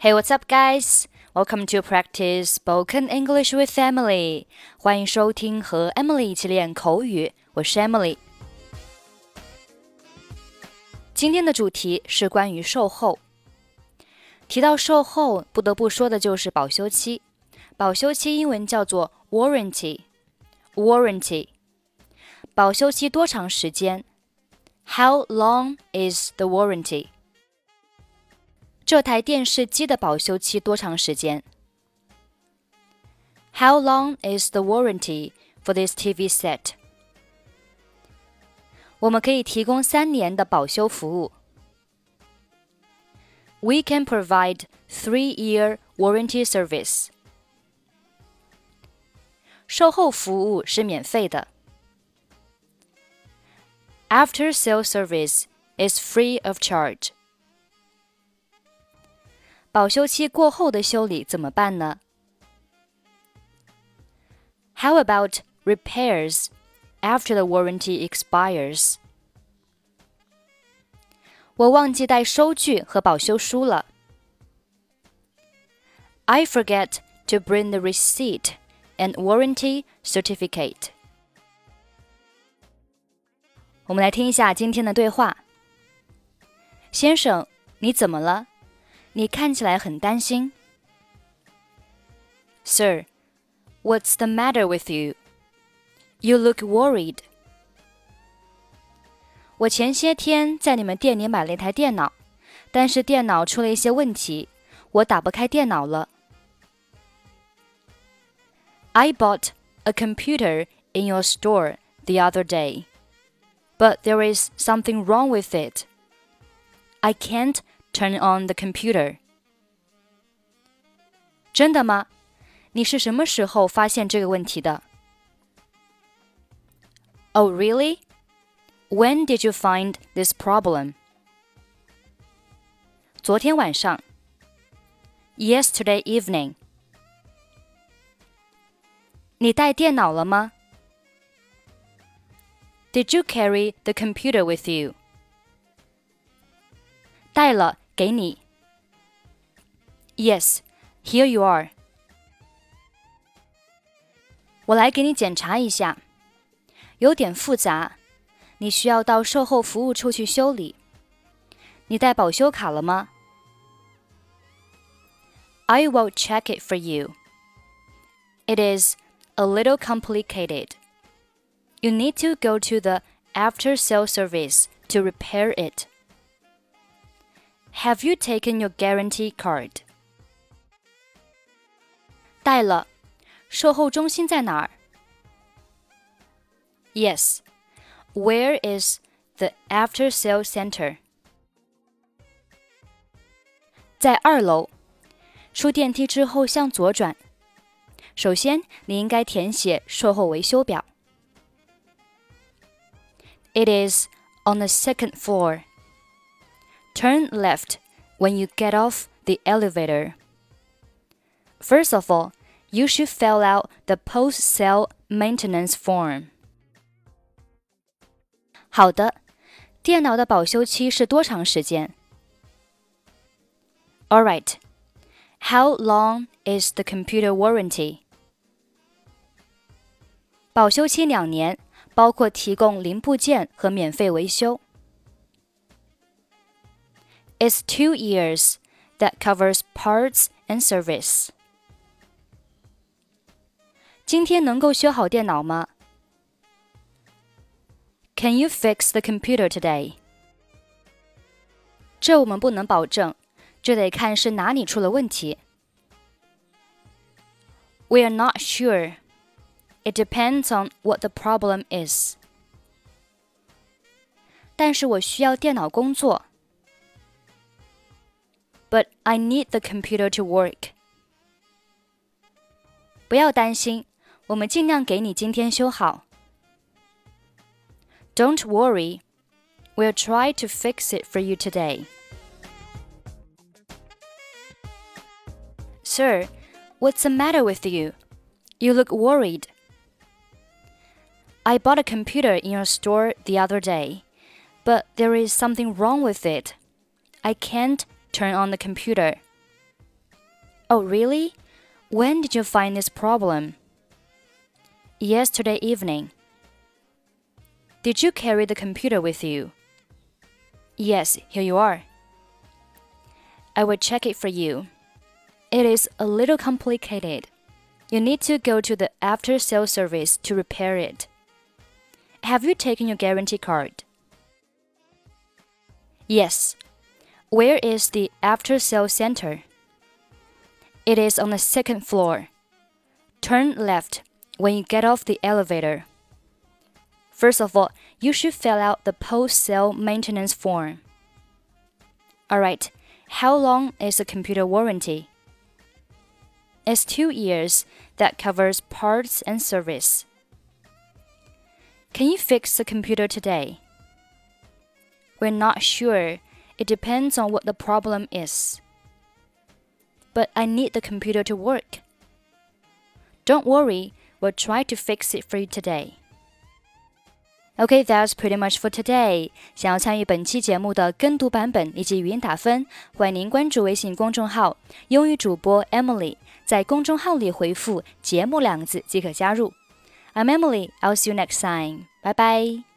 Hey, what's up, guys? Welcome to practice spoken English with Emily. 欢迎收听和 Emily 一起练口语。我是 Emily。今天的主题是关于售后。提到售后，不得不说的就是保修期。保修期英文叫做 warranty。warranty。保修期多长时间？How long is the warranty？ 这台电视机的保修期多长时间？How long is the warranty for this TV set？我们可以提供三年的保修服务。We can provide three-year warranty service。售后服务是免费的。After sale service is free of charge. 保修期过后的修理怎么办呢？How about repairs after the warranty expires? 我忘记带收据和保修书了。I forget to bring the receipt and warranty certificate. 我们来听一下今天的对话。先生，你怎么了？你看起来很担心。Sir, what's the matter with you? You look worried. 我前些天在你们店里买了一台电脑，但是电脑出了一些问题，我打不开电脑了。I bought a computer in your store the other day, but there is something wrong with it. I can't turn on the computer. 真的吗？你是什么时候发现这个问题的？Oh, really? When did you find this problem? 昨天晚上。Yesterday evening. 你带电脑了吗？Did you carry the computer with you? 带了， 给你。Yes, here you are. 我来给你检查一下，有点复杂，你需要到售后服务处去修理。你带保修卡了吗？I will check it for you. It is a little complicated. You need to go to the after sale service to repair it. Have you taken your guarantee card? 带了。售后中心在哪儿？Yes. Where is the after sale center? 在二楼。出电梯之后向左转。首先，你应该填写售后维修表。It is on the second floor. Turn left when you get off the elevator. First of all, you should fill out the post sale maintenance form. 好的，电脑的保修期是多长时间？All right. How long is the computer warranty? 保修期两年，包括提供零部件和免费维修。 It's two years that covers parts and service. 今天能够修好电脑吗？Can you fix the computer today? 这我们不能保证，这得看是哪里出了问题。We are not sure. It depends on what the problem is. 但是我需要电脑工作。 But I need the computer to work. 不要担心，我们尽量给你今天修好。Don't worry, we'll try to fix it for you today. Sir, what's the matter with you? You look worried. I bought a computer in your store the other day, but there is something wrong with it. I can't turn on the computer. Oh, really? When did you find this problem? Yesterday evening. Did you carry the computer with you? Yes, here you are. I will check it for you. It is a little complicated. You need to go to the after sales service to repair it. Have you taken your guarantee card? Yes. Where is the after sales center? It is on the second floor. Turn left when you get off the elevator. First of all, you should fill out the post sale maintenance form. Alright, how long is the computer warranty? It's two years that covers parts and service. Can you fix the computer today? We're not sure. It depends on what the problem is but I need the computer to work. Don't worry, we'll try to fix it for you today. Okay, that's pretty much for today. 想要参与本期节目的跟读版本以及语音打分，欢迎您关注微信公众号“英语主播 Emily”，在公众号里回复“节目”两个字即可加入。I'm Emily. I'll see you next time. Bye bye.